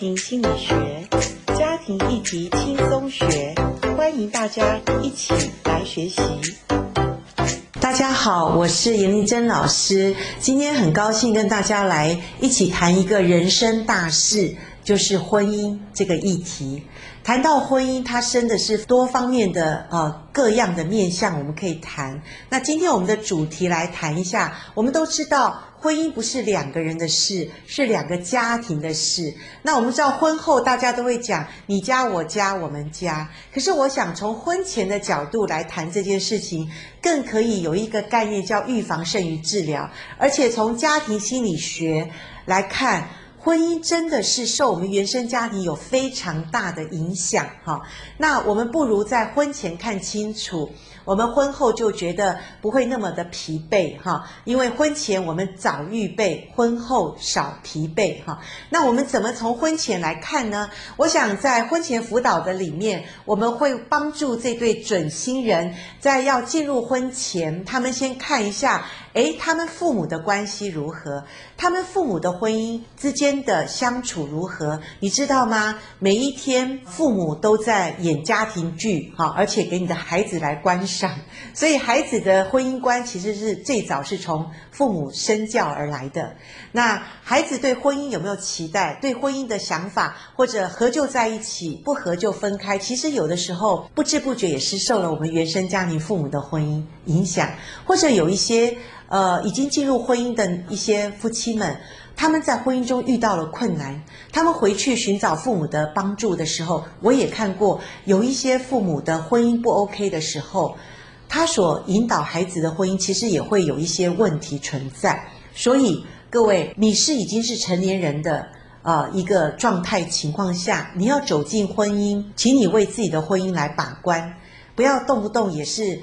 庭心理学，家庭议题轻松学，欢迎大家一起来学习。大家好，我是严丽珍老师，今天很高兴跟大家来一起谈一个人生大事，就是婚姻这个议题。谈到婚姻，它生的是多方面的呃各样的面向，我们可以谈。那今天我们的主题来谈一下，我们都知道。婚姻不是两个人的事，是两个家庭的事。那我们知道，婚后大家都会讲你家我家我们家。可是，我想从婚前的角度来谈这件事情，更可以有一个概念叫预防胜于治疗。而且从家庭心理学来看，婚姻真的是受我们原生家庭有非常大的影响。哈，那我们不如在婚前看清楚。我们婚后就觉得不会那么的疲惫哈，因为婚前我们早预备，婚后少疲惫哈。那我们怎么从婚前来看呢？我想在婚前辅导的里面，我们会帮助这对准新人在要进入婚前，他们先看一下。诶，他们父母的关系如何？他们父母的婚姻之间的相处如何？你知道吗？每一天父母都在演家庭剧，哈，而且给你的孩子来观赏。所以孩子的婚姻观其实是最早是从父母身教而来的。那孩子对婚姻有没有期待？对婚姻的想法，或者合就在一起，不合就分开。其实有的时候不知不觉也是受了我们原生家庭父母的婚姻影响，或者有一些。呃，已经进入婚姻的一些夫妻们，他们在婚姻中遇到了困难，他们回去寻找父母的帮助的时候，我也看过有一些父母的婚姻不 OK 的时候，他所引导孩子的婚姻其实也会有一些问题存在。所以各位，你是已经是成年人的呃一个状态情况下，你要走进婚姻，请你为自己的婚姻来把关，不要动不动也是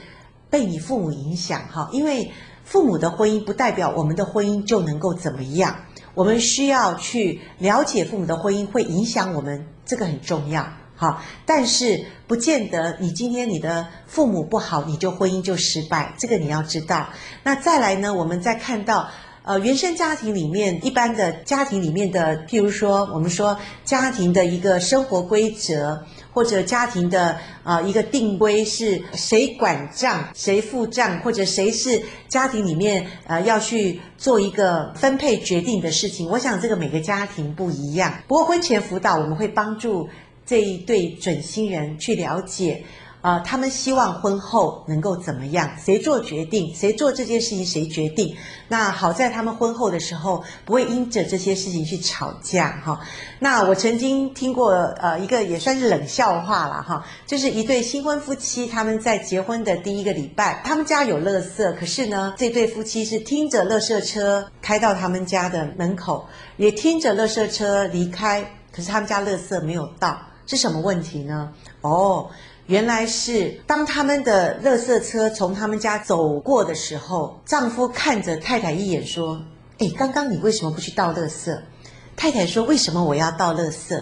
被你父母影响哈，因为。父母的婚姻不代表我们的婚姻就能够怎么样，我们需要去了解父母的婚姻会影响我们，这个很重要，好，但是不见得你今天你的父母不好，你就婚姻就失败，这个你要知道。那再来呢，我们再看到。呃，原生家庭里面，一般的家庭里面的，譬如说，我们说家庭的一个生活规则，或者家庭的啊、呃、一个定规是谁管账，谁付账，或者谁是家庭里面呃要去做一个分配决定的事情。我想这个每个家庭不一样。不过婚前辅导我们会帮助这一对准新人去了解。啊、他们希望婚后能够怎么样？谁做决定？谁做这件事情？谁决定？那好在他们婚后的时候不会因着这些事情去吵架哈。那我曾经听过呃一个也算是冷笑话了哈，就是一对新婚夫妻他们在结婚的第一个礼拜，他们家有垃圾，可是呢这对夫妻是听着垃圾车开到他们家的门口，也听着垃圾车离开，可是他们家垃圾没有到，是什么问题呢？哦。原来是当他们的垃圾车从他们家走过的时候，丈夫看着太太一眼说：“诶，刚刚你为什么不去倒垃圾？”太太说：“为什么我要倒垃圾？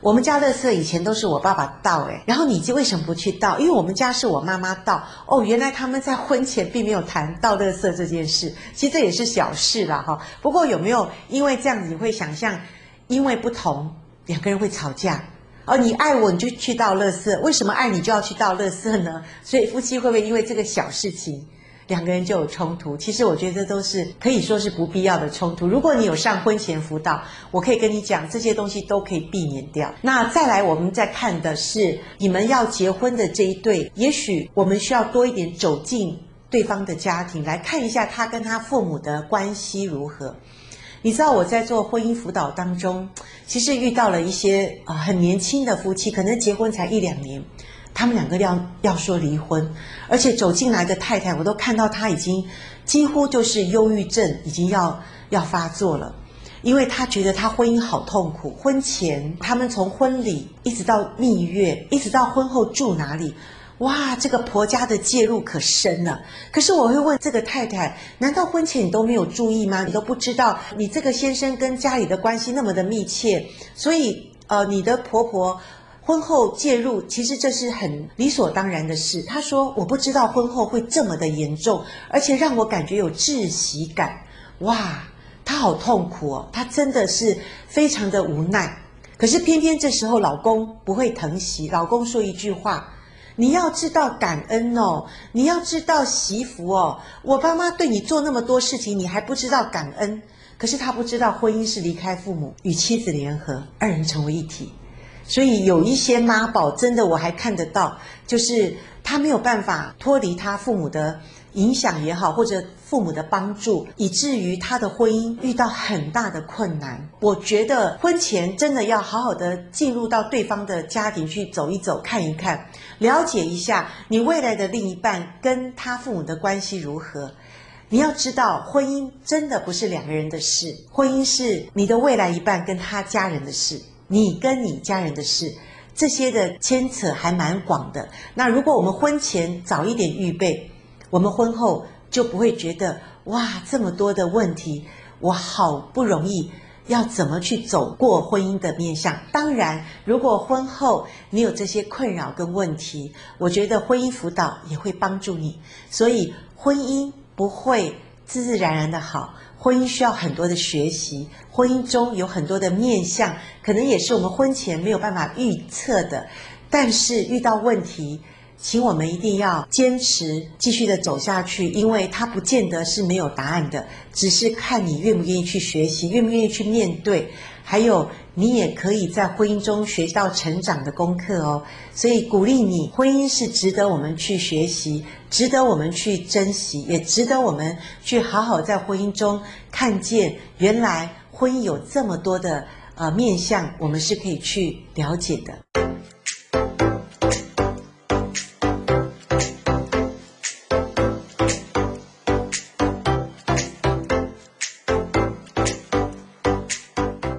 我们家垃圾以前都是我爸爸倒，诶，然后你就为什么不去倒？因为我们家是我妈妈倒。哦，原来他们在婚前并没有谈倒垃圾这件事，其实这也是小事啦，哈。不过有没有因为这样子你会想象，因为不同两个人会吵架？”哦，你爱我，你就去倒垃圾。为什么爱你就要去倒垃圾呢？所以夫妻会不会因为这个小事情，两个人就有冲突？其实我觉得这都是可以说是不必要的冲突。如果你有上婚前辅导，我可以跟你讲，这些东西都可以避免掉。那再来，我们再看的是你们要结婚的这一对，也许我们需要多一点走进对方的家庭，来看一下他跟他父母的关系如何。你知道我在做婚姻辅导当中，其实遇到了一些啊很年轻的夫妻，可能结婚才一两年，他们两个要要说离婚，而且走进来的太太，我都看到她已经几乎就是忧郁症已经要要发作了，因为她觉得她婚姻好痛苦，婚前他们从婚礼一直到蜜月，一直到婚后住哪里。哇，这个婆家的介入可深了。可是我会问这个太太：难道婚前你都没有注意吗？你都不知道你这个先生跟家里的关系那么的密切，所以呃，你的婆婆婚后介入，其实这是很理所当然的事。她说：我不知道婚后会这么的严重，而且让我感觉有窒息感。哇，她好痛苦哦，她真的是非常的无奈。可是偏偏这时候老公不会疼惜，老公说一句话：“你要知道感恩哦，你要知道惜福哦。我爸妈对你做那么多事情，你还不知道感恩？可是他不知道婚姻是离开父母与妻子联合，二人成为一体。所以有一些妈宝，真的我还看得到，就是他没有办法脱离他父母的。”影响也好，或者父母的帮助，以至于他的婚姻遇到很大的困难。我觉得婚前真的要好好的进入到对方的家庭去走一走、看一看，了解一下你未来的另一半跟他父母的关系如何。你要知道，婚姻真的不是两个人的事，婚姻是你的未来一半跟他家人的事，你跟你家人的事，这些的牵扯还蛮广的。那如果我们婚前早一点预备，我们婚后就不会觉得哇，这么多的问题，我好不容易要怎么去走过婚姻的面向？当然，如果婚后你有这些困扰跟问题，我觉得婚姻辅导也会帮助你。所以，婚姻不会自自然然的好，婚姻需要很多的学习，婚姻中有很多的面向，可能也是我们婚前没有办法预测的。但是遇到问题，请我们一定要坚持继续的走下去，因为它不见得是没有答案的，只是看你愿不愿意去学习，愿不愿意去面对，还有你也可以在婚姻中学到成长的功课哦。所以鼓励你，婚姻是值得我们去学习，值得我们去珍惜，也值得我们去好好在婚姻中看见，原来婚姻有这么多的呃面向，我们是可以去了解的。